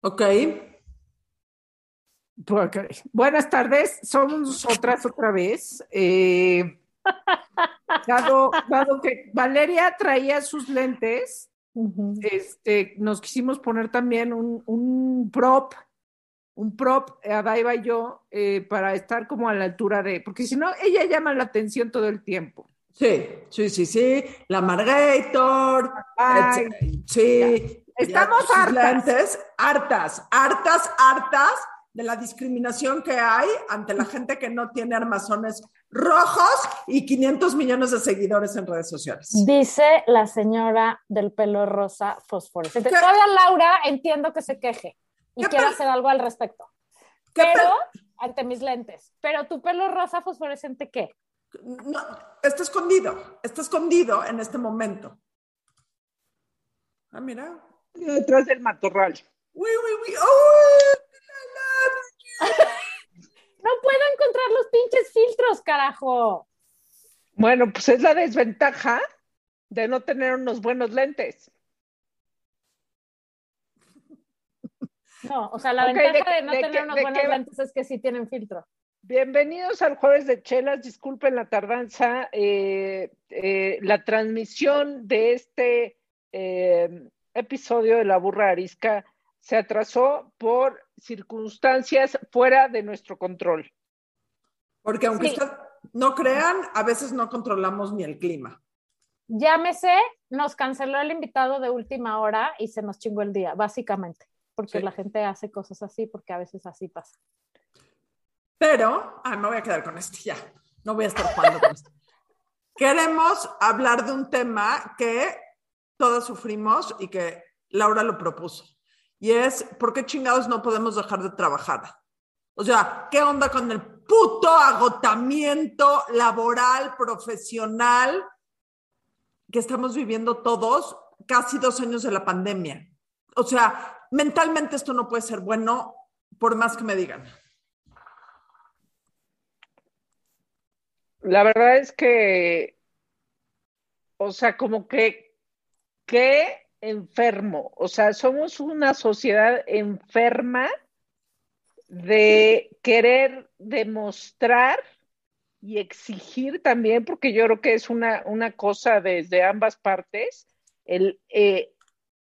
Ok. Buenas tardes, somos nosotras otra vez. Eh, dado, dado, que Valeria traía sus lentes, este, nos quisimos poner también un, un prop, un prop, a Daiva y yo, eh, para estar como a la altura de, porque si no, ella llama la atención todo el tiempo. Sí, sí, sí, sí, la Margator, sí, estamos hartas. hartas, hartas, hartas de la discriminación que hay ante la gente que no tiene armazones rojos y 500 millones de seguidores en redes sociales. Dice la señora del pelo rosa fosforescente. Todavía Laura entiendo que se queje y quiere hacer algo al respecto. Pero, ante mis lentes, pero tu pelo rosa fosforescente, ¿qué? No, está escondido, está escondido en este momento. Ah, mira. Detrás del matorral. Uy, uy, uy. ¡Oh! no puedo encontrar los pinches filtros, carajo. Bueno, pues es la desventaja de no tener unos buenos lentes. No, o sea, la ventaja de, no tener unos buenos lentes es que sí tienen filtro. Bienvenidos al jueves de chelas, disculpen la tardanza, eh, eh, la transmisión de este eh, episodio de La Burra Arisca se atrasó por circunstancias fuera de nuestro control. Porque aunque no crean, a veces no controlamos ni el clima. Llámese, nos canceló el invitado de última hora y se nos chingó el día, básicamente, porque la gente hace cosas así, porque a veces así pasa. Pero, ah, me voy a quedar con esto ya, no voy a estar jugando con esto. Queremos hablar de un tema que todos sufrimos y que Laura lo propuso. Y es, ¿por qué chingados no podemos dejar de trabajar? O sea, ¿qué onda con el puto agotamiento laboral, profesional que estamos viviendo todos casi dos años de la pandemia? O sea, mentalmente esto no puede ser bueno, por más que me digan. La verdad es que, o sea, como que, que enfermo, o sea, somos una sociedad enferma de querer demostrar y exigir también, porque yo creo que es una, una cosa desde ambas partes, el, eh,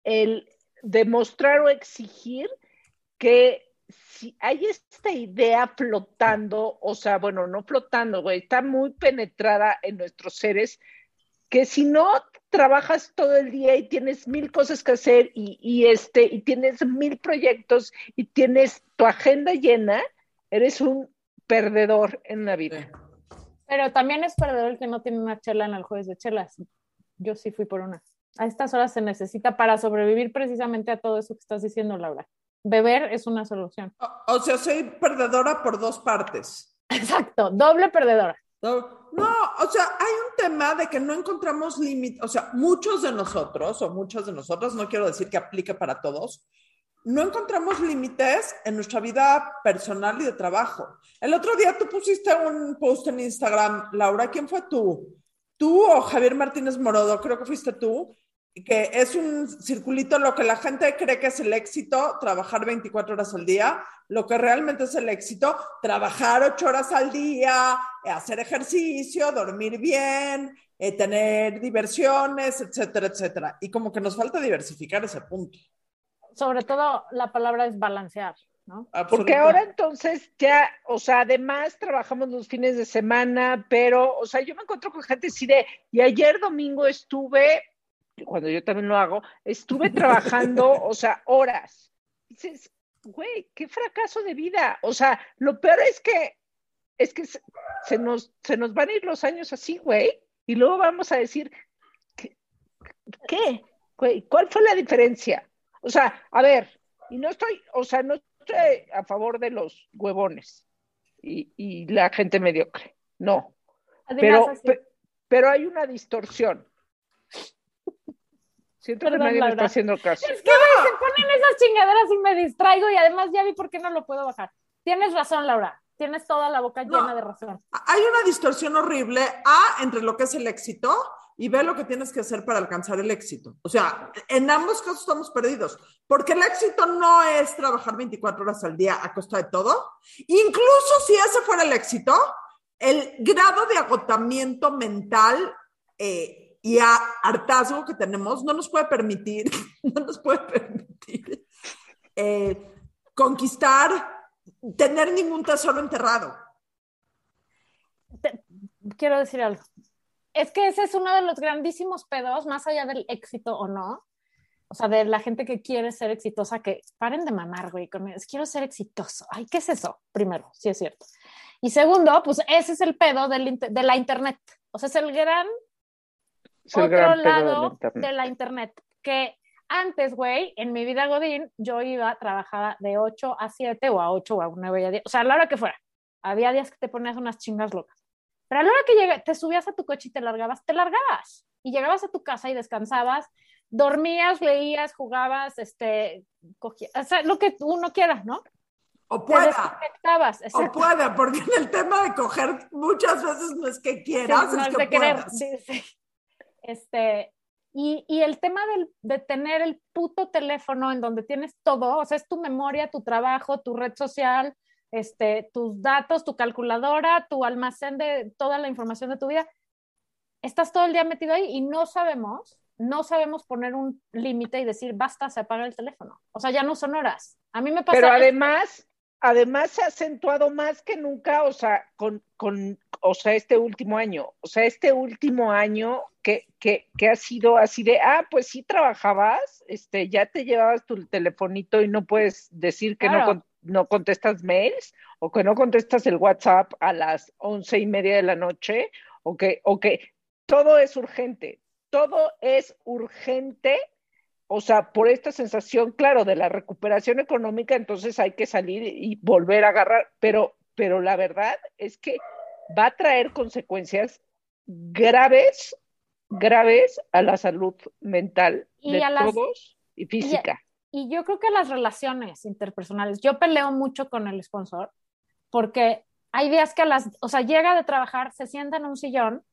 el demostrar o exigir que si hay esta idea flotando, o sea, bueno, no flotando, está muy penetrada en nuestros seres, que si no trabajas todo el día y tienes mil cosas que hacer y, este, y tienes mil proyectos y tienes tu agenda llena, eres un perdedor en la vida. Pero también es perdedor el que no tiene una chela en el jueves de chelas. Yo sí fui por una. A estas horas se necesita para sobrevivir precisamente a todo eso que estás diciendo, Laura. Beber es una solución. O, sea, soy perdedora por dos partes. Exacto, doble perdedora. No, o sea, hay un tema de que no encontramos límites, o sea, muchos de nosotros o muchas de nosotras, no quiero decir que aplique para todos, no encontramos límites en nuestra vida personal y de trabajo. El otro día tú pusiste un post en Instagram, Laura, ¿quién fue tú? ¿Tú o Javier Martínez Morodo? Creo que fuiste tú, que es un circulito lo que la gente cree que es el éxito, trabajar 24 horas al día, lo que realmente es el éxito, trabajar 8 horas al día, eh, hacer ejercicio, dormir bien, eh, tener diversiones, etcétera, etcétera. Y como que nos falta diversificar ese punto. Sobre todo la palabra es balancear. ¿no? Porque ahora entonces ya, o sea, además trabajamos los fines de semana, pero, o sea, yo me encuentro con gente así de, y ayer domingo estuve cuando yo también lo hago, estuve trabajando, o sea, horas. Dices, güey, qué fracaso de vida. O sea, lo peor es que, es que se, nos, se nos van a ir los años así, güey, y luego vamos a decir, ¿qué? ¿qué? Güey, ¿Cuál fue la diferencia? O sea, a ver, y no estoy, o sea, no estoy a favor de los huevones y, y la gente mediocre, no. pero, pero hay una distorsión. Siento que nadie me está haciendo caso. Es que se ponen esas chingaderas y me distraigo y además ya vi por qué no lo puedo bajar. Tienes razón, Laura. Tienes toda la boca llena de razón. Hay una distorsión horrible, A, entre lo que es el éxito y ve lo que tienes que hacer para alcanzar el éxito. O sea, en ambos casos estamos perdidos, porque el éxito no es trabajar 24 horas al día a costa de todo. Incluso si ese fuera el éxito, el grado de agotamiento mental eh, y hartazgo que tenemos no nos puede permitir, no nos puede permitir eh, conquistar, tener ningún tesoro enterrado. quiero decir algo. Es que ese es uno de los grandísimos pedos, más allá del éxito o no. O sea, de la gente que quiere ser exitosa, que paren de mamar, güey, con quiero ser exitoso. Ay, ¿qué es eso? Primero, sí es cierto. Y segundo, pues ese es el pedo de la internet. O sea, es el gran otro lado de la internet. Que antes, güey, en mi vida Godín, yo iba, trabajaba de 8 a 7 o a 8 o a 9 a 10, o sea, a la hora que fuera. Había días que te ponías unas chingas locas. Pero a la hora que llegué, te subías a tu coche y te largabas, te largabas. Y llegabas a tu casa y descansabas, dormías, leías, jugabas, este, cogías, o sea, lo que uno quiera, ¿no? O pueda. O pueda, porque en el tema de coger muchas veces no es que quieras, es, que de querer. Sí, sí. Este, y, y, el tema del, de tener el puto teléfono en donde tienes todo, o sea, es tu memoria, tu trabajo, tu red social, este, tus datos, tu calculadora, tu almacén de toda la información de tu vida. Estás todo el día metido ahí y no sabemos, no sabemos poner un límite y decir, basta, se apaga el teléfono. O sea, ya no son horas. A mí me pasa. Pero además, además se ha acentuado más que nunca, o sea, con, con, o sea, este último año, o sea, este último año que, que, que, ha sido así de, ah, pues sí trabajabas, este, ya te llevabas tu telefonito y no puedes decir que no, no contestas mails o que no contestas el WhatsApp a las once y media de la noche o que, o que todo es urgente, todo es urgente o sea, por esta sensación, claro, de la recuperación económica, entonces hay que salir y volver a agarrar, pero, pero la verdad es que va a traer consecuencias graves, graves a la salud mental de todos y física. Y, y yo creo que las relaciones interpersonales, yo peleo mucho con el sponsor, porque hay días que a las, o sea, llega de trabajar, se sienta en un sillón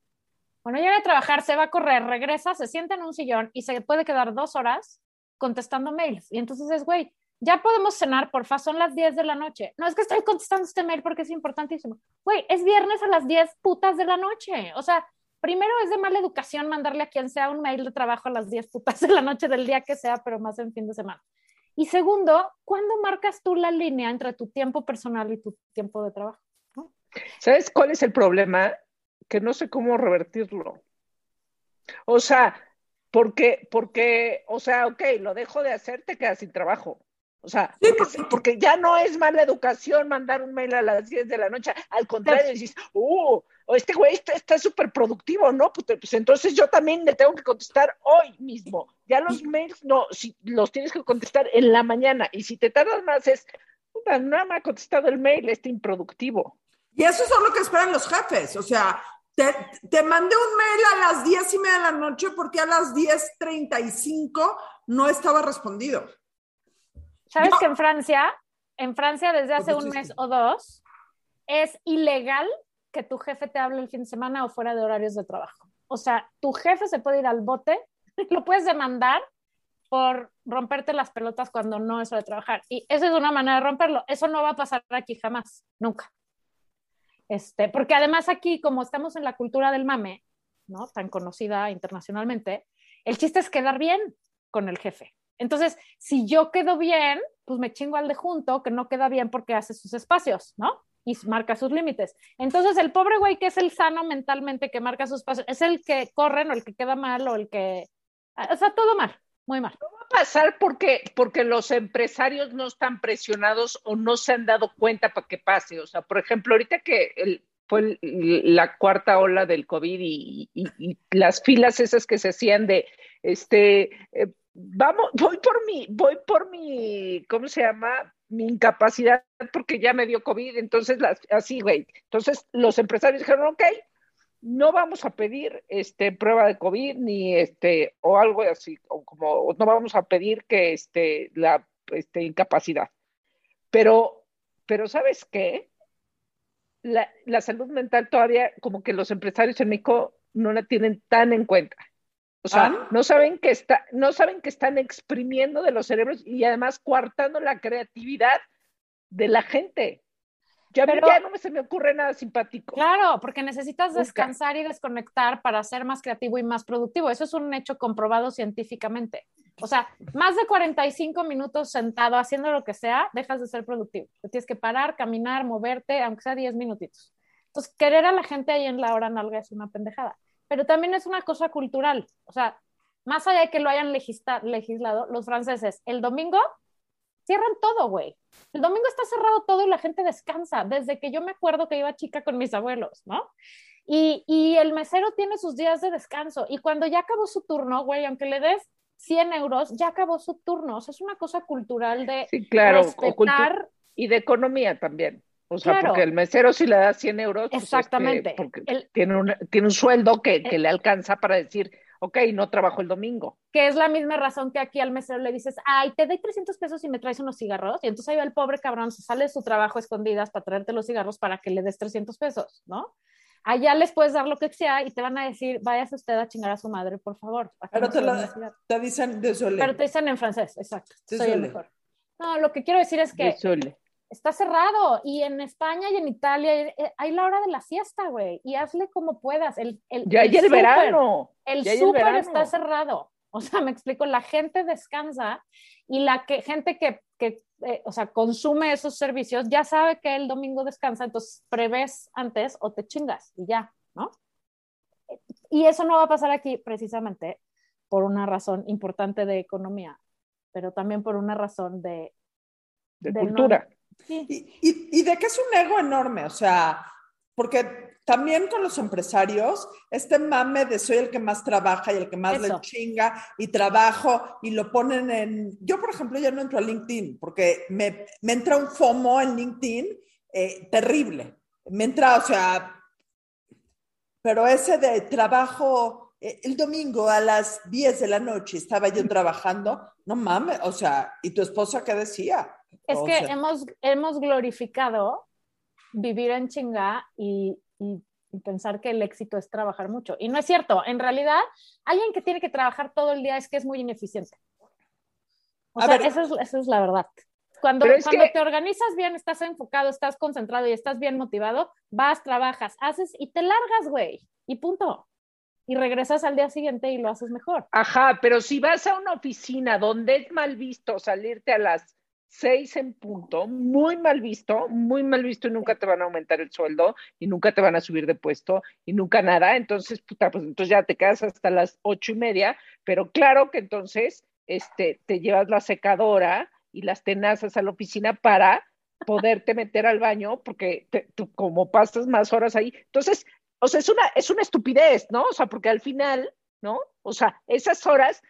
bueno, llega a trabajar, se va a correr, regresa, se sienta en un sillón y se puede quedar dos horas contestando mails. Y entonces es, güey, ya podemos cenar, porfa, son las 10 de la noche. No es que estoy contestando este mail porque es importantísimo. Güey, es viernes a las 10 putas de la noche. O sea, primero es de mala educación mandarle a quien sea un mail de trabajo a las 10 putas de la noche del día que sea, pero más en fin de semana. Y segundo, ¿cuándo marcas tú la línea entre tu tiempo personal y tu tiempo de trabajo? ¿Sabes cuál es el problema? que no sé cómo revertirlo. O sea, porque, porque, o sea, ok, lo dejo de hacer, te quedas sin trabajo. O sea, porque, ya no es mala educación mandar un mail a las 10 de la noche. Al contrario, dices, uh, este güey está súper productivo, ¿no? Pues, pues, entonces yo también le tengo que contestar hoy mismo. Ya los mails, no, si los tienes que contestar en la mañana. Y si te tardas más, es, no me ha contestado el mail, este improductivo. Y eso es lo que esperan los jefes. O sea, te, mandé un mail a las diez y media de la noche porque a las 10.35 no estaba respondido. ¿Sabes que en Francia, en Francia desde hace un mes o dos, es ilegal que tu jefe te hable el fin de semana o fuera de horarios de trabajo? O sea, tu jefe se puede ir al bote, lo puedes demandar por romperte las pelotas cuando no es hora de trabajar. Y esa es una manera de romperlo. Eso no va a pasar aquí jamás, nunca. Este, porque además aquí, como estamos en la cultura del mame, ¿no? Tan conocida internacionalmente, el chiste es quedar bien con el jefe. Entonces, si yo quedo bien, pues me chingo al de junto, que no queda bien porque hace sus espacios, ¿no? Y marca sus límites. Entonces, el pobre güey que es el sano mentalmente, que marca sus espacios, es el que corre o el que queda mal o el que... O sea, todo mal muy mal. No va a pasar porque, porque los empresarios no están presionados o no se han dado cuenta para que pase. O sea, por ejemplo, ahorita que fue la cuarta ola del COVID y, las filas esas que se hacían de, este, eh, vamos, voy por mi, voy por mi, ¿cómo se llama? Mi incapacidad porque ya me dio COVID, entonces las, así, güey. Entonces los empresarios dijeron, ok, no vamos a pedir este prueba de COVID ni este o algo así, o como no vamos a pedir que este la este, incapacidad. Pero, pero ¿sabes qué? La, la, salud mental todavía, como que los empresarios en México no la tienen tan en cuenta. O sea, no saben que está, no saben que están exprimiendo de los cerebros y además coartando la creatividad de la gente. Ya, Pero, ya no me, se me ocurre nada simpático. Claro, porque necesitas descansar y desconectar para ser más creativo y más productivo. Eso es un hecho comprobado científicamente. O sea, más de 45 minutos sentado haciendo lo que sea, dejas de ser productivo. Te tienes que parar, caminar, moverte, aunque sea 10 minutitos. Entonces, querer a la gente ahí en la hora nalga es una pendejada pero también es una cosa cultural. O sea, más allá de que lo hayan legislado, los franceses, el domingo cierran todo, güey. El domingo está cerrado todo y la gente descansa. Desde que yo me acuerdo que iba chica con mis abuelos, ¿no? Y, y el mesero tiene sus días de descanso. Y cuando ya acabó su turno, güey, aunque le des 100 euros, ya acabó su turno. O sea, es una cosa cultural de sí, claro, respetar. Y de economía también. O sea, porque el mesero si le da 100 euros, pues Exactamente. porque tiene, un, tiene un sueldo que, que, le alcanza para decir, ok, no trabajo el domingo. Que es la misma razón que aquí al mesero le dices, ay, te doy 300 pesos y me traes unos cigarros. Y entonces ahí va el pobre cabrón, se sale de su trabajo escondidas para traerte los cigarros para que le des 300 pesos, ¿no? Allá les puedes dar lo que sea y te van a decir, váyase usted a chingar a su madre, por favor. Pero te, te, dicen de Pero te dicen en francés, exacto. Soy el mejor. No, lo que quiero decir es que está cerrado. Y en España y en Italia eh, hay la hora de la siesta, güey. Y hazle como puedas. El, el, ya el, el verano. El súper está cerrado. O sea, me explico, la gente descansa y la que, gente que, que eh, o sea, consume esos servicios ya sabe que el domingo descansa, entonces prevés antes o te chingas y ya, ¿no? Y eso no va a pasar aquí precisamente por una razón importante de economía, pero también por una razón de... De, cultura. Y, de que es un ego enorme, o sea, porque también con los empresarios, este mame de soy el que más trabaja y el que más le chinga y trabajo y lo ponen en... Yo, por ejemplo, ya no entro a LinkedIn porque me, entra un FOMO en LinkedIn eh, terrible. Me entra, o sea, pero ese de trabajo eh, el domingo a las 10 de la noche estaba yo trabajando, no mames, o sea, ¿y tu esposa qué decía? Es que hemos, hemos glorificado vivir en chinga y, y, pensar que el éxito es trabajar mucho. Y no es cierto. En realidad, alguien que tiene que trabajar todo el día es que es muy ineficiente. O sea, esa es, esa es, la verdad. Cuando, cuando te organizas bien, estás enfocado, estás concentrado y estás bien motivado, vas, trabajas, haces y te largas, güey. Y punto y regresas al día siguiente y lo haces mejor. Ajá, pero si vas a una oficina donde es mal visto salirte a las seis en punto, muy mal visto, muy mal visto y nunca te van a aumentar el sueldo y nunca te van a subir de puesto y nunca nada. Entonces, puta, pues entonces ya te quedas hasta las ocho y media, pero claro que entonces este, te llevas la secadora y las tenazas a la oficina para poderte meter al baño porque tú como pasas más horas ahí. Entonces, o sea, es una, es una estupidez, ¿no? O sea, porque al final, ¿no? O sea, esas horas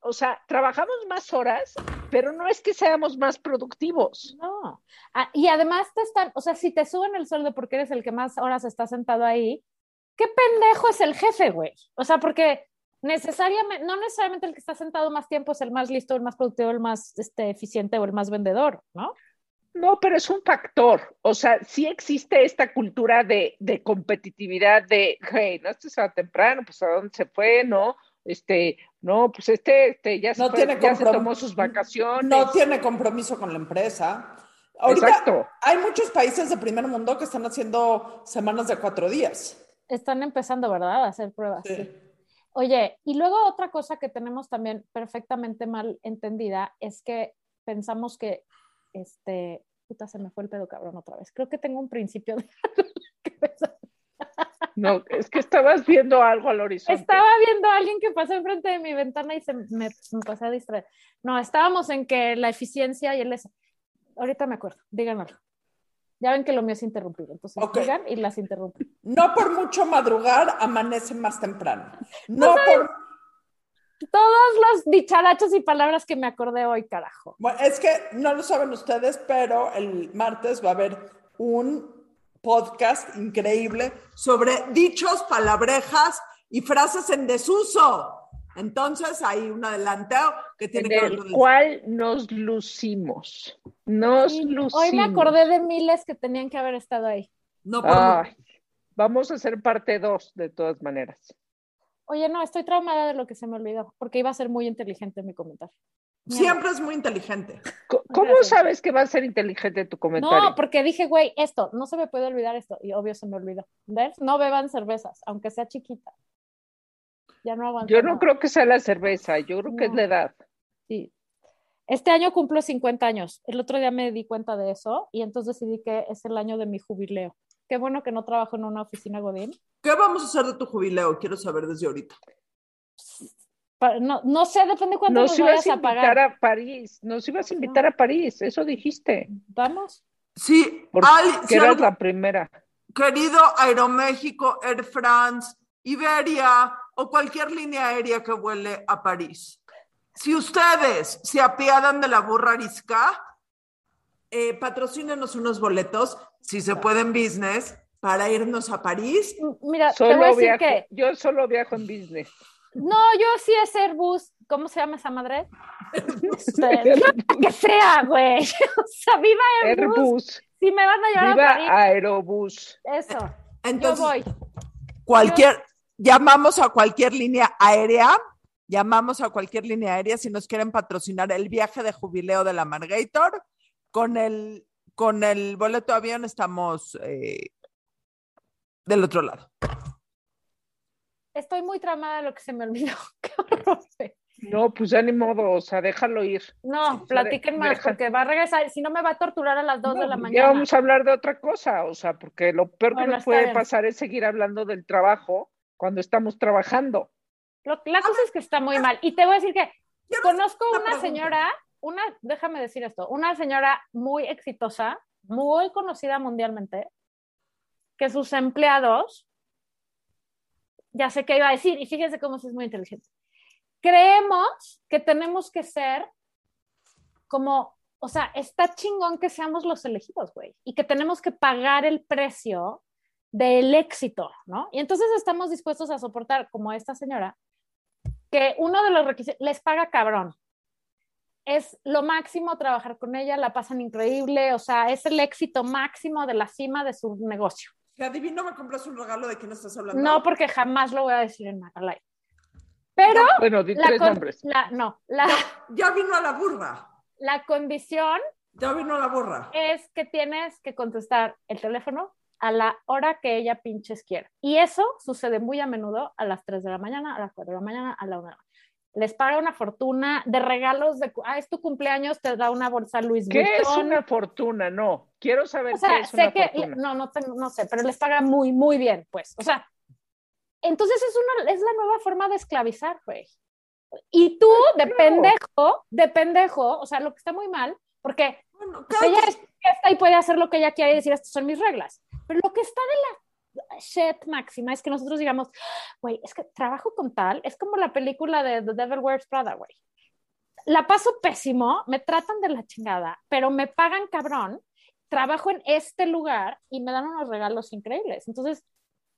o sea, trabajamos más horas, pero no es que seamos más productivos. No. Ah, y además te están, o sea, si te suben el sueldo porque eres el que más horas está sentado ahí, qué pendejo es el jefe, güey. O sea, porque necesariamente, no necesariamente el que está sentado más tiempo es el más listo, el más productivo, el más este, eficiente o el más vendedor, ¿no? No, pero es un factor. O sea, sí existe esta cultura de, de competitividad de, hey, no, esto se va temprano, pues a dónde se fue, ¿no? este, no, pues este, este ya, se, tomó sus vacaciones. No tiene compromiso con la empresa. Ahorita hay muchos países de primer mundo que están haciendo semanas de cuatro días. Están empezando, ¿verdad? A hacer pruebas. Sí. Oye, y luego otra cosa que tenemos también perfectamente mal entendida es que pensamos que, este, puta, se me fue el pedo cabrón otra vez. Creo que tengo un principio de... No, es que estabas viendo algo al horizonte. Estaba viendo a alguien que pasó enfrente de mi ventana y se me, me pasé a distraer. No, estábamos en que la eficiencia y el... Ahorita me acuerdo, díganlo. Ya ven que lo mío es interrumpido, entonces digan y las interrumpen. No por mucho madrugar, amanece más temprano. No por... Todos los dicharachos y palabras que me acordé hoy, carajo. Bueno, es que no lo saben ustedes, pero el martes va a haber un podcast increíble sobre dichos, palabrejas y frases en desuso. Entonces hay un adelanteo que tiene que ver con el cual nos lucimos. Nos lucimos. Hoy me acordé de miles que tenían que haber estado ahí. No por, Vamos a hacer parte dos, de todas maneras. Oye, no, estoy traumada de lo que se me olvidó, porque iba a ser muy inteligente mi comentario. Siempre es muy inteligente. ¿Cómo sabes que va a ser inteligente tu comentario? No, porque dije, güey, esto, no se me puede olvidar esto. Y obvio se me olvidó. ¿Ves? No beban cervezas, aunque sea chiquita. Ya no aguanto. Yo no creo que sea la cerveza, yo creo que es la edad. Sí. Este año cumplo 50 años. El otro día me di cuenta de eso y entonces decidí que es el año de mi jubileo. Qué bueno que no trabajo en una oficina Godín. ¿Qué vamos a hacer de tu jubileo? Quiero saber desde ahorita. No, no sé, depende cuándo nos, vayas a, pagar. a París, nos ibas a invitar a París, eso dijiste. ¿Vamos? Sí, que eras la primera. Querido Aeroméxico, Air France, Iberia o cualquier línea aérea que vuele a París. Si ustedes se apiadan de la burra arisca, eh, patrocínenos unos boletos, si se puede en business, para irnos a París. Mira, te voy a decir que... yo solo viajo en business. No, yo sí es Airbus. ¿Cómo se llama esa madre? que sea, güey. O sea, viva Airbus. Airbus. Si me van a llevar viva a París. Aerobús. Eso. Entonces, yo voy. Cualquier, llamamos a cualquier línea aérea, llamamos a cualquier línea aérea si nos quieren patrocinar el viaje de jubileo de la Margator. Con el, con el boleto de avión estamos eh, del otro lado estoy muy tramada de lo que se me olvidó. No, pues ya ni modo, o sea, déjalo ir. No, platiquen más, porque va a regresar, si no me va a torturar a las 2 de la mañana. Ya vamos a hablar de otra cosa, o sea, porque lo peor que nos puede pasar es seguir hablando del trabajo cuando estamos trabajando. la cosa es que está muy mal. Y te voy a decir que conozco una señora, una, déjame decir esto, una señora muy exitosa, muy conocida mundialmente, que sus empleados ya sé qué iba a decir, y fíjense cómo es muy inteligente. Creemos que tenemos que ser como, o sea, está chingón que seamos los elegidos, güey, y que tenemos que pagar el precio del éxito, ¿no? Y entonces estamos dispuestos a soportar, como esta señora, que uno de los requisitos, les paga cabrón. Es lo máximo trabajar con ella, la pasan increíble, o sea, es el éxito máximo de la cima de su negocio. Que adivino me compras un regalo de quién estás hablando. No, porque jamás lo voy a decir en Macalay. Pero. bueno, di tres nombres. no, la, ya, vino a la burra. La condición. Ya vino a la burra. Es que tienes que contestar el teléfono a la hora que ella pinches quiera. Y eso sucede muy a menudo a las 3 de la mañana, a las 4 de la mañana, a la 1 de la mañana les paga una fortuna de regalos de, ah, es tu cumpleaños, te da una bolsa Luis Vuitton. ¿Qué es una fortuna? No, quiero saber qué es una fortuna. No, no, no sé, pero les paga muy, muy bien, pues. O sea, entonces es, una, es la nueva forma de esclavizar, güey. Y tú, de pendejo, de pendejo, o sea, lo que está muy mal, porque ella está y puede hacer lo que ella quiere y decir, estas son mis reglas. Pero lo que está de la shit máxima es que nosotros digamos, güey, es que trabajo con tal, es como la película de The Devil Wears Prada, güey. La paso pésimo, me tratan de la chingada, pero me pagan cabrón, trabajo en este lugar y me dan unos regalos increíbles. Entonces,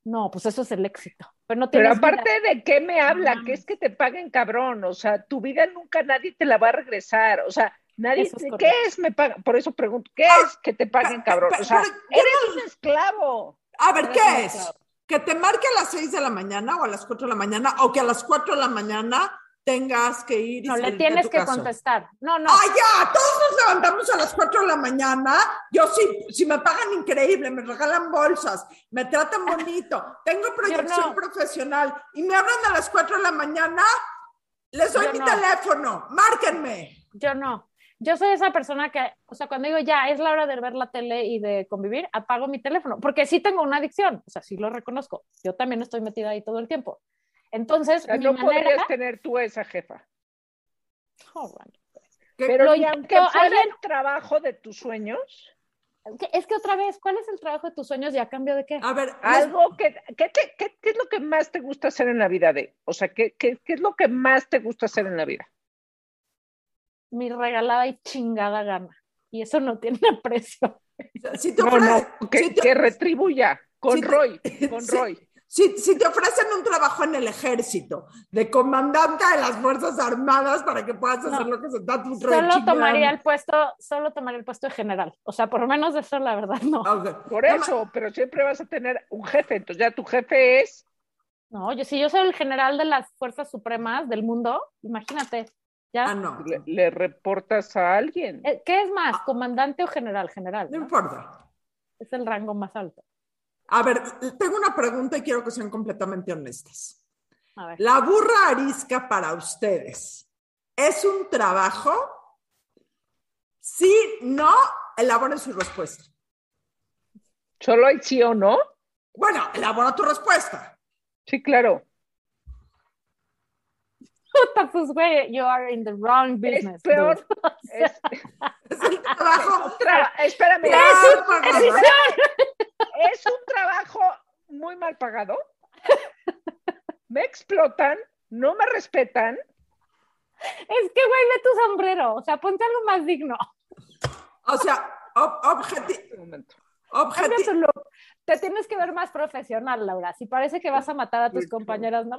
no, pues eso es el éxito. Pero, no pero aparte de qué me habla, que es que te paguen cabrón, o sea, tu vida nunca nadie te la va a regresar, o sea, nadie, ¿qué es me pagan? Por eso pregunto, ¿qué ah, es que te paguen cabrón? O sea, eres un esclavo. A ver, ¿qué es? ¿Que te marque a las 6 de la mañana o a las 4 de la mañana o que a las 4 de la mañana tengas que ir y No, le tienes que contestar. No, no. ¡Ah, ya! Todos nos levantamos a las 4 de la mañana. Yo sí, si me pagan increíble, me regalan bolsas, me tratan bonito, tengo proyección profesional y me hablan a las 4 de la mañana, les doy mi teléfono, márquenme. Yo no. Yo soy esa persona que, o sea, cuando digo ya es la hora de ver la tele y de convivir, apago mi teléfono, porque sí tengo una adicción, o sea, sí lo reconozco. Yo también estoy metida ahí todo el tiempo. Entonces, no podrías tener tú esa jefa. Oh, bueno. Pero y aunque fuera el trabajo de tus sueños. Es que otra vez, ¿cuál es el trabajo de tus sueños y a cambio de qué? A ver, algo que, ¿qué, qué, qué es lo que más te gusta hacer en la vida de? O sea, ¿qué, qué, qué es lo que más te gusta hacer en la vida? Mi regalada y chingada gana. Y eso no tiene precio. Si no, no, que, retribuya con Roy, con Roy. Si, si, te ofrecen un trabajo en el ejército, de comandante de las Fuerzas Armadas para que puedas hacer lo que se da tu Solo tomaría el puesto, solo tomaría el puesto de general. O sea, por lo menos de eso, la verdad, no. Por eso, pero siempre vas a tener un jefe. Entonces ya tu jefe es. No, yo si yo soy el general de las Fuerzas Supremas del mundo, imagínate. Ya. Ah, no. Le, reportas a alguien. Eh, ¿Qué es más, comandante o general? General. no importa. Es el rango más alto. A ver, tengo una pregunta y quiero que sean completamente honestas. La burra arisca para ustedes, ¿es un trabajo? Sí, no, elaboren su respuesta. ¿Solo hay sí o no? Bueno, elabora tu respuesta. Sí, claro. Puta, pues, güey, you are in the wrong business. Es peor. Es, es, el trabajo. espérame. Es, es un trabajo muy mal pagado. Me explotan, no me respetan. Es que, güey, ve tu sombrero. O sea, ponte algo más digno. O sea, objetivo. Objetivo. Te tienes que ver más profesional, Laura. Si parece que vas a matar a tus compañeras, no.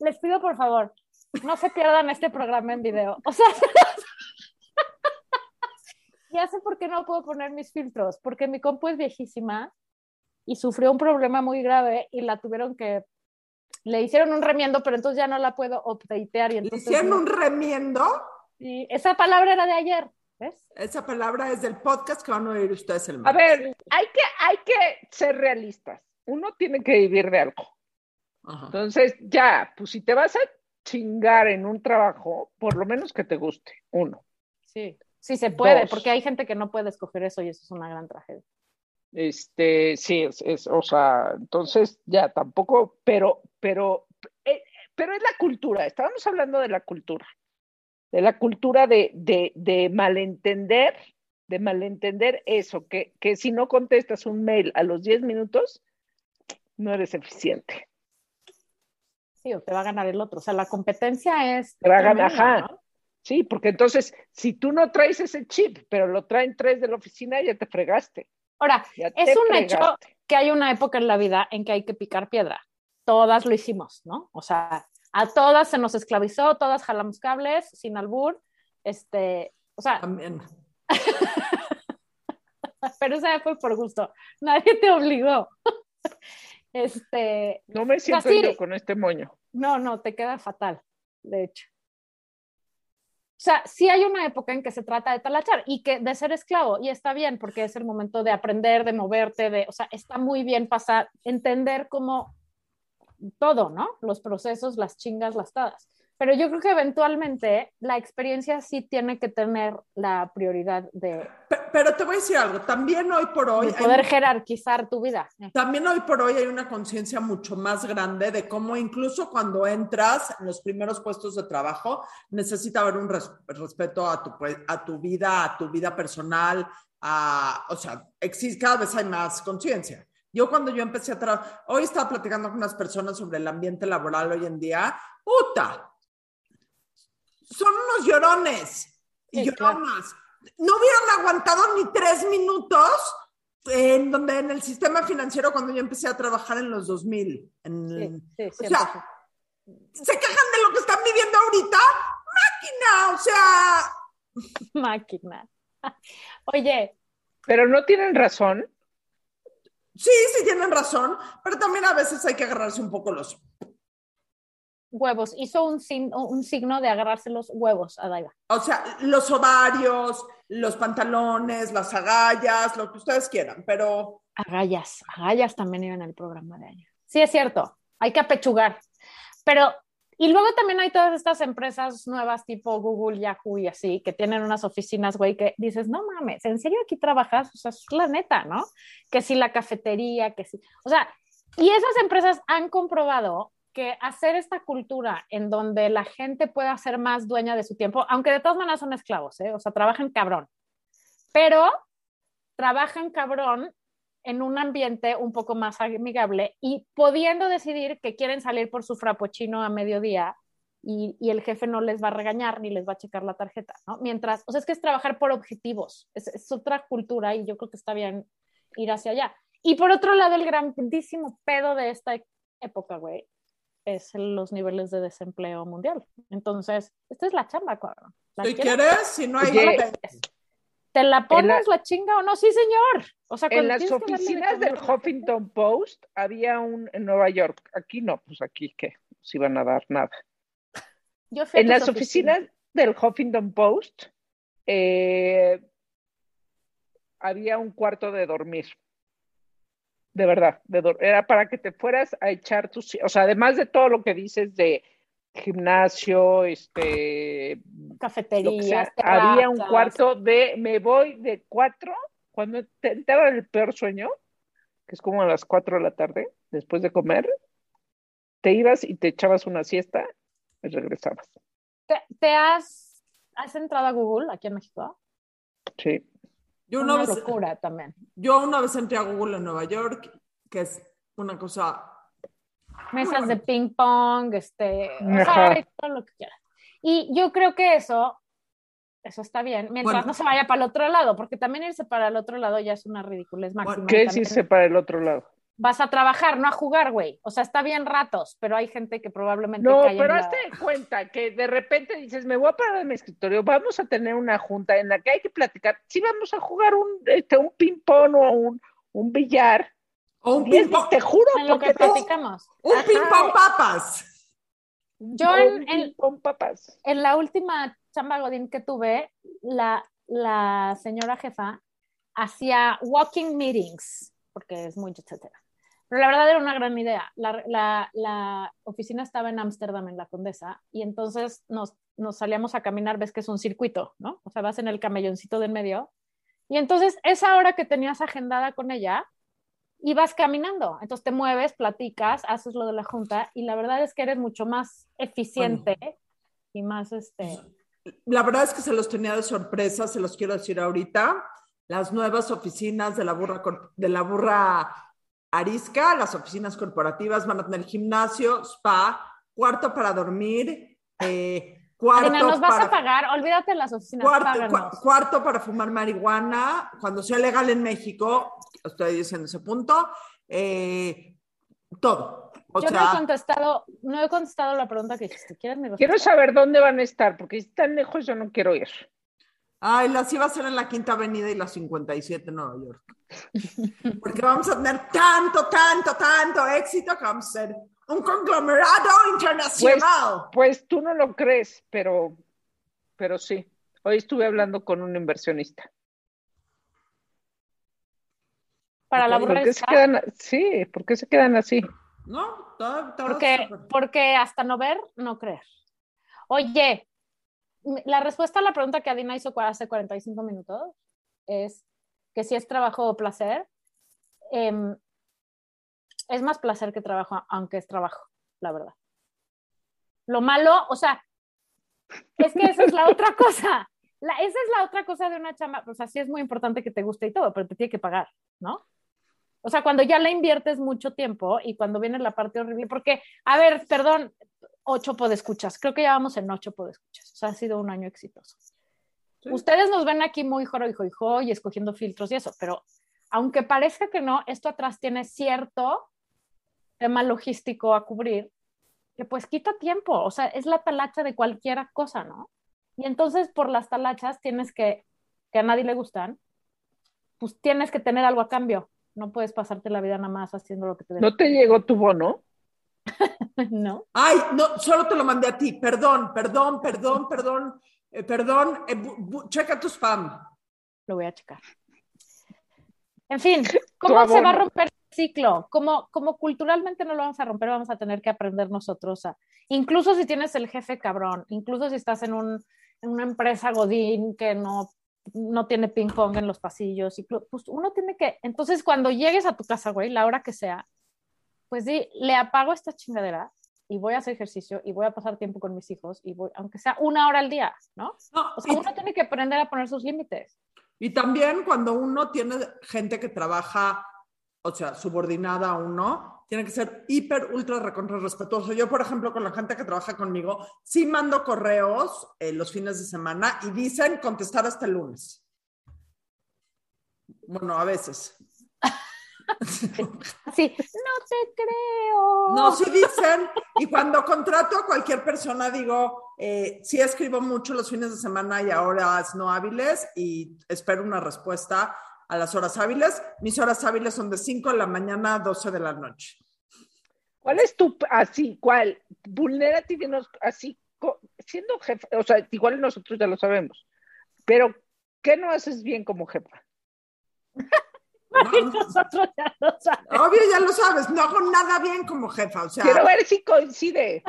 Les pido, por favor, no se pierdan este programa en video. O sea, ya sé por qué no puedo poner mis filtros, porque mi compu es viejísima y sufrió un problema muy grave y la tuvieron que le hicieron un remiendo, pero entonces ya no la puedo updatear y entonces ¿Le hicieron un remiendo? Y esa palabra era de ayer, ¿ves? Esa palabra es del podcast que van a oír ustedes el A ver, hay que, hay que ser realistas. Uno tiene que vivir de algo. Entonces, ya, pues si te vas a chingar en un trabajo, por lo menos que te guste, uno. Sí. Sí, se puede, porque hay gente que no puede escoger eso y eso es una gran tragedia. Este, sí, es, o sea, entonces ya tampoco, pero, pero, eh, pero es la cultura, estábamos hablando de la cultura, de la cultura de, de, de malentender, de malentender eso, que, que si no contestas un mail a los 10 minutos, no eres eficiente. Sí, o te va a ganar el otro. O sea, la competencia es. Te va a ganar, ajá. Sí, porque entonces, si tú no traes ese chip, pero lo traen tres de la oficina, ya te fregaste. Ahora, es un hecho que hay una época en la vida en que hay que picar piedra. Todas lo hicimos, ¿no? O sea, a todas se nos esclavizó, todas jalamos cables, sin albur. Este, o sea. También. pero esa fue por gusto. Nadie te obligó. Este. No me siento yo con este moño. No, no, te queda fatal, de hecho. O sea, sí hay una época en que se trata de talachar y que de ser esclavo, y está bien porque es el momento de aprender, de moverte, de, o sea, está muy bien pasar, entender cómo todo, ¿no? Los procesos, las chingas, las tadas. Pero yo creo que eventualmente la experiencia sí tiene que tener la prioridad de... Pero, te voy a decir algo, también hoy por hoy... poder jerarquizar tu vida. También hoy por hoy hay una conciencia mucho más grande de cómo incluso cuando entras en los primeros puestos de trabajo, necesita haber un respeto a tu, a tu vida, a tu vida personal, a, o sea, existe, cada vez hay más conciencia. Yo cuando yo empecé a trabajar, hoy estaba platicando con unas personas sobre el ambiente laboral hoy en día, puta, son unos llorones y lloronas. No hubieran aguantado ni tres minutos en donde en el sistema financiero cuando yo empecé a trabajar en los 2000. En, o sea, se quejan de lo que están viviendo ahorita. Máquina, o sea. Máquina. Oye. Pero no tienen razón. Sí, sí tienen razón, pero también a veces hay que agarrarse un poco los huevos. Hizo un, un signo de agarrarse los huevos a Daiva. O sea, los ovarios, los pantalones, las agallas, lo que ustedes quieran, pero... Agallas, agallas también iban al programa de año. Sí, es cierto, hay que apechugar. Pero, y luego también hay todas estas empresas nuevas tipo Google, Yahoo y así, que tienen unas oficinas, güey, que dices, no mames, ¿en serio aquí trabajas? O sea, es la neta, ¿no? Que si la cafetería, que si... O sea, y esas empresas han comprobado que hacer esta cultura en donde la gente pueda ser más dueña de su tiempo, aunque de todas maneras son esclavos, ¿eh? o sea, trabajan cabrón, pero trabajan cabrón en un ambiente un poco más amigable y pudiendo decidir que quieren salir por su frappuccino a mediodía y, el jefe no les va a regañar ni les va a checar la tarjeta, ¿no? Mientras, o sea, es que es trabajar por objetivos, es, es otra cultura y yo creo que está bien ir hacia allá. Y por otro lado, el grandísimo pedo de esta época, güey, es los niveles de desempleo mundial. Entonces, esta es la chamba, cabrón. Si quieres, si no hay... ¿Te la pones la... chinga o no? Sí, señor. O sea, en las oficinas del Huffington Post había un en Nueva York. Aquí no, pues aquí que se iban a dar nada. en las oficinas del Huffington Post eh, había un cuarto de dormir. De verdad, de era para que te fueras a echar tus, o sea, además de todo lo que dices de gimnasio, este, cafetería, había un cuarto de, me voy de cuatro, cuando te entraba el peor sueño, que es como a las cuatro de la tarde, después de comer, te ibas y te echabas una siesta y regresabas. ¿Te, has, has entrado a Google aquí en México? Sí. Yo una, vez, locura también. Yo una vez entré a Google en Nueva York, que es una cosa. Mesas de ping pong, este, o sea, todo lo que quieras. Y yo creo que eso, eso está bien, mientras no se vaya para el otro lado, porque también irse para el otro lado ya es una ridiculez máxima. ¿Qué es irse para el otro lado? Vas a trabajar, no a jugar, güey. O sea, está bien ratos, pero hay gente que probablemente. No, pero hazte cuenta que de repente dices, me voy a parar en mi escritorio, vamos a tener una junta en la que hay que platicar. Sí, vamos a jugar un, este, un ping-pong o un, un billar. O un ping-pong. Te juro, lo que platicamos. Un ping-pong papas. Yo en, en, papas. en la última chamba Godín que tuve, la, la señora jefa hacía walking meetings, porque es muy etcétera. Pero la verdad era una gran idea. La, oficina estaba en Ámsterdam, en la Condesa, y entonces nos, salíamos a caminar, ves que es un circuito, ¿no? O sea, vas en el camelloncito del medio. Y entonces esa hora que tenías agendada con ella, ibas caminando. Entonces te mueves, platicas, haces lo de la junta, y la verdad es que eres mucho más eficiente y más este. La verdad es que se los tenía de sorpresa, se los quiero decir ahorita. Las nuevas oficinas de la burra, de la burra Arisca, las oficinas corporativas van a tener gimnasio, spa, cuarto para dormir, eh, cuarto nos vas a pagar, olvídate las oficinas. Cuarto, para fumar marihuana, cuando sea legal en México, estoy diciendo ese punto, eh, todo. yo no he contestado, no he contestado la pregunta que dijiste. Quiero saber dónde van a estar, porque si están lejos yo no quiero ir. Ay, las iba a ser en la Quinta Avenida y la 57 en Nueva York. Porque vamos a tener tanto, tanto, tanto éxito que vamos a ser un conglomerado internacional. Pues, pues, tú no lo crees, pero, pero sí. Hoy estuve hablando con un inversionista. Para la ¿Por qué se quedan, Sí, ¿por qué se quedan así? No, todo, porque, porque hasta no ver, no creer. Oye, la respuesta a la pregunta que Adina hizo hace 45 minutos es que si es trabajo o placer, em, es más placer que trabajo, aunque es trabajo, la verdad. Lo malo, o sea, es que esa es la otra cosa. La, esa es la otra cosa de una chamba. O sea, sí es muy importante que te guste y todo, pero te tiene que pagar, ¿no? O sea, cuando ya le inviertes mucho tiempo y cuando viene la parte horrible, porque, a ver, perdón, ocho podescuchas. Creo que ya vamos en ocho podescuchas. O sea, ha sido un año exitoso. Ustedes nos ven aquí muy joro y y escogiendo filtros y eso, pero aunque parezca que no, esto atrás tiene cierto tema logístico a cubrir que pues quita tiempo, o sea, es la talacha de cualquier cosa, ¿no? Y entonces por las talachas tienes que, que a nadie le gustan, pues tienes que tener algo a cambio. No puedes pasarte la vida nada más haciendo lo que te ¿No te llegó tu bono? no. Ay, no, solo te lo mandé a ti. Perdón, perdón, perdón, perdón, eh, perdón. Eh, checa tu spam. Lo voy a checar. En fin, ¿cómo se va a romper el ciclo? Como, como culturalmente no lo vamos a romper, vamos a tener que aprender nosotros a, incluso si tienes el jefe cabrón, incluso si estás en, un, en una empresa godín que no, no tiene ping pong en los pasillos, y, pues uno tiene que, entonces cuando llegues a tu casa, güey, la hora que sea, pues sí, le apago esta chingadera y voy a hacer ejercicio y voy a pasar tiempo con mis hijos y voy, aunque sea una hora al día, ¿no? o sea, uno tiene que aprender a poner sus límites. Y también cuando uno tiene gente que trabaja, o sea, subordinada a uno, tiene que ser hiper, ultra, recontra respetuoso. Yo, por ejemplo, con la gente que trabaja conmigo, sí mando correos eh, los fines de semana y dicen contestar hasta el lunes. Bueno, a veces. Sí, no te creo. No, sí dicen, y cuando contrato a cualquier persona digo, eh, sí escribo mucho los fines de semana y a horas no hábiles y espero una respuesta a las horas hábiles. Mis horas hábiles son de 5 de la mañana a 12 de la noche. ¿Cuál es tu, así, cuál? Vulnerati, así, siendo jefe, o sea, igual nosotros ya lo sabemos, pero ¿qué no haces bien como jefa? nosotros ya lo sabemos. Obvio, ya lo sabes, no hago nada bien como jefa, o sea. Quiero ver si coincide.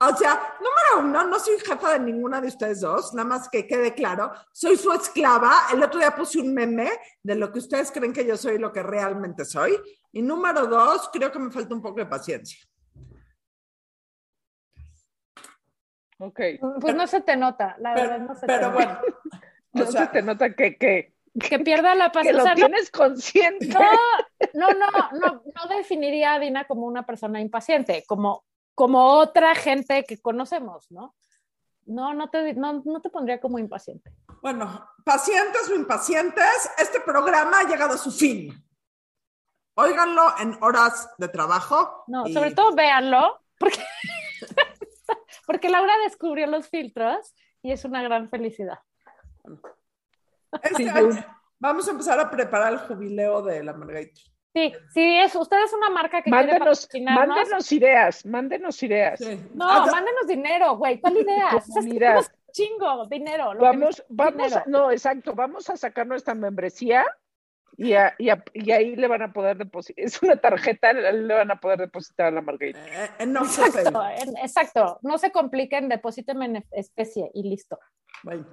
O sea, número uno, no soy jefa de ninguna de ustedes dos, nada más que quede claro, soy su esclava. El otro día puse un meme de lo que ustedes creen que yo soy y lo que realmente soy. Y número dos, creo que me falta un poco de paciencia. Ok. Pues no se te nota, la verdad no se pero te bueno, no se te nota que, que, que pierda la que lo paciencia. tienes consciente. No, no, no, no, no definiría a Dina como una persona impaciente, como, como otra gente que conocemos, ¿no? No, no te, no, no te pondría como impaciente. Bueno, pacientes o impacientes, este programa ha llegado a su fin. Óiganlo en horas de trabajo. No, y- sobre todo véanlo, porque, porque Laura descubrió los filtros y es una gran felicidad. Este Sí, año yo- vamos a empezar a preparar el jubileo de la Margarita. Sí, sí, es, usted es una marca que quiere Mándenos, patrocinarnos. mándenos ideas, mándenos ideas. Sí. No, Ah, mándenos dinero, güey. ¿Cuál idea? O sea, es que Mira. tenemos chingo, dinero. lo que Vamos, necesitamos vamos, dinero. no, exacto, vamos a sacar nuestra membresía y, a- y, a- y ahí le van a poder depositar, es una tarjeta, le van a poder depositar a la Margarita. Eh, eh, no se Exacto, exacto. No se compliquen, deposíteme en especie y listo. Bye.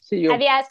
Sí, yo. Adiós.